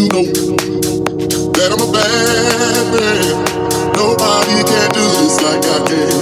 you know that I'm a bad man. Nobody can do this like I can.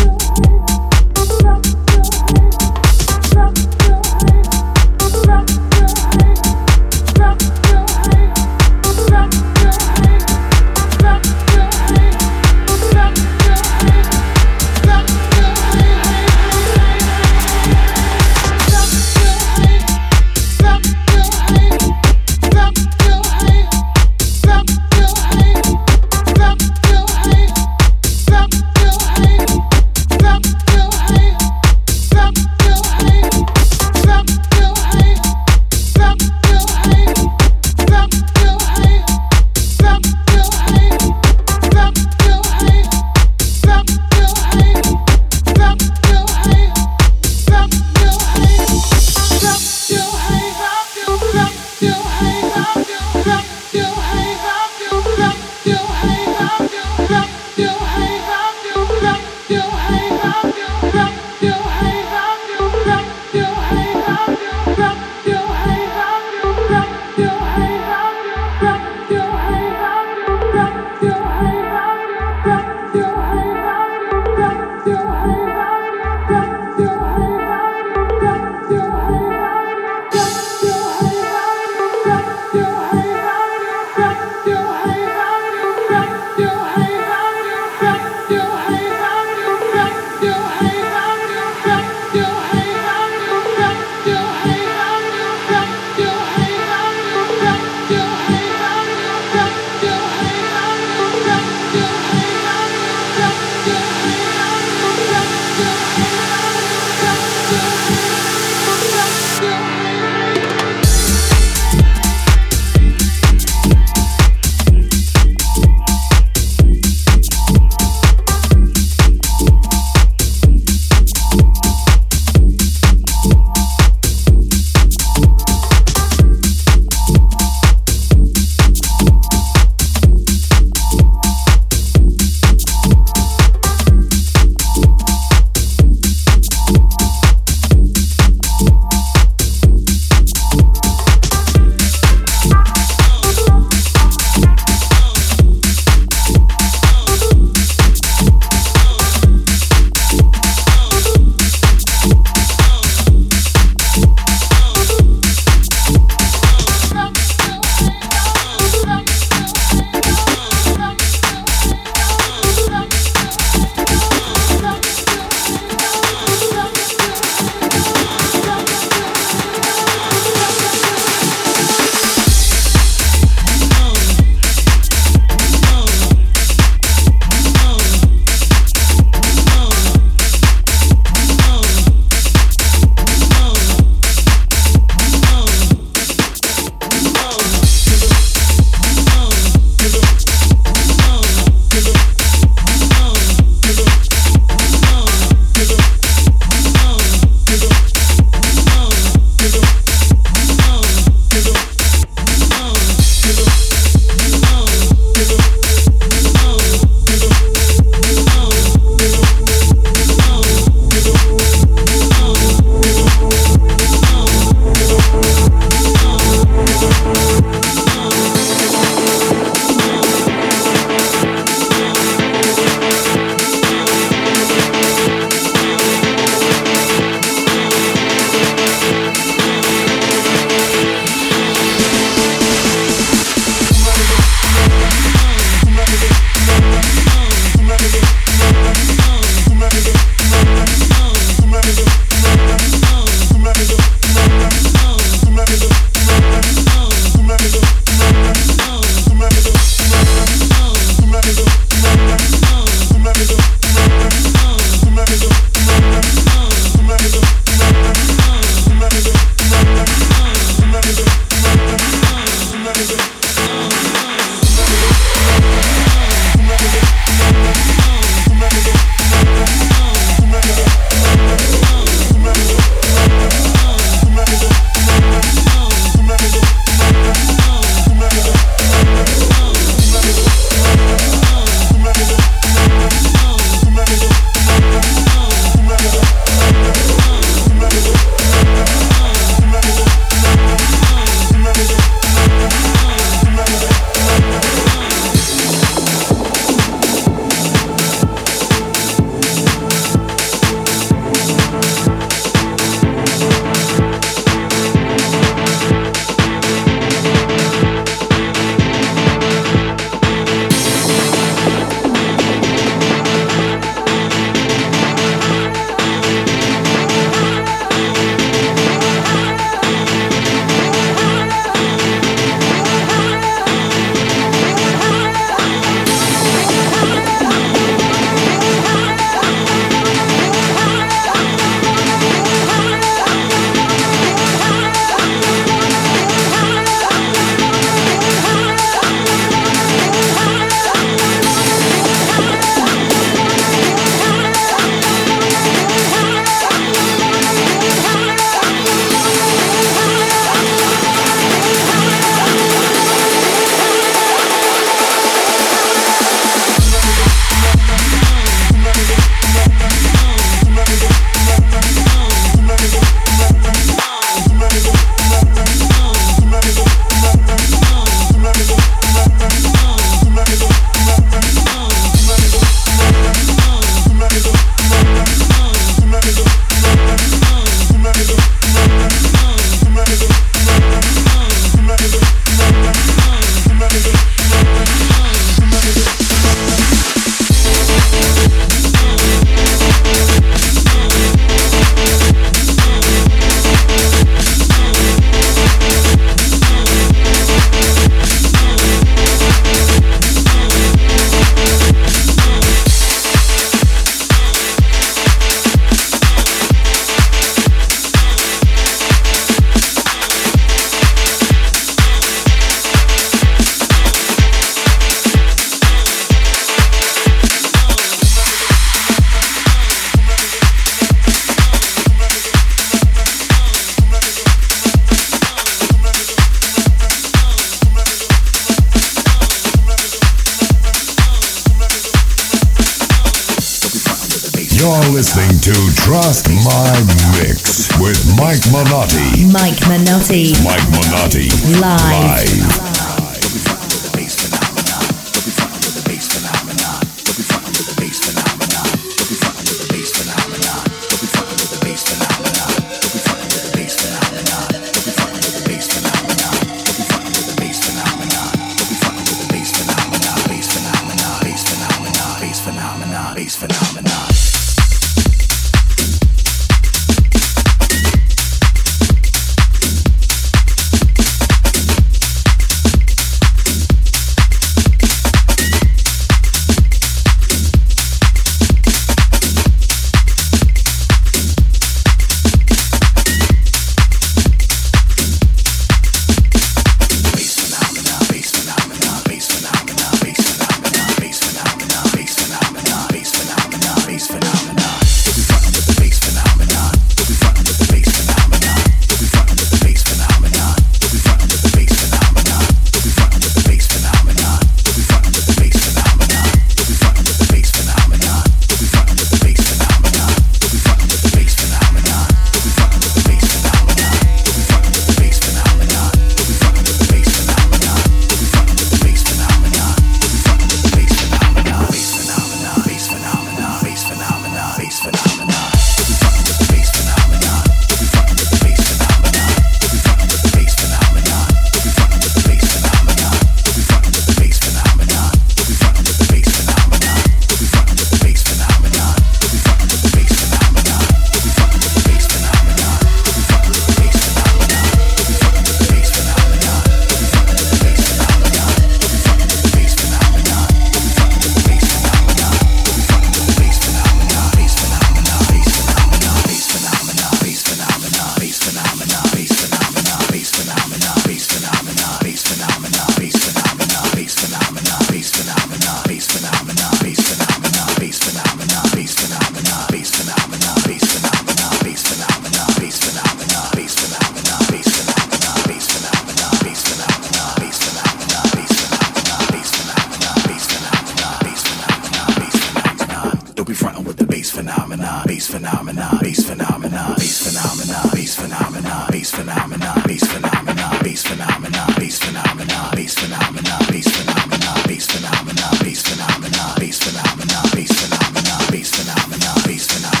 Bass phenomena, Bass phenomena, Bass phenomena, Bass phenomena, Bass phenomena, Bass phenomena, Bass phenomena, Bass phenomena, Bass phenomena, Bass phenomena, Bass phenomena, bass phenomena.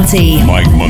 Mike. Live.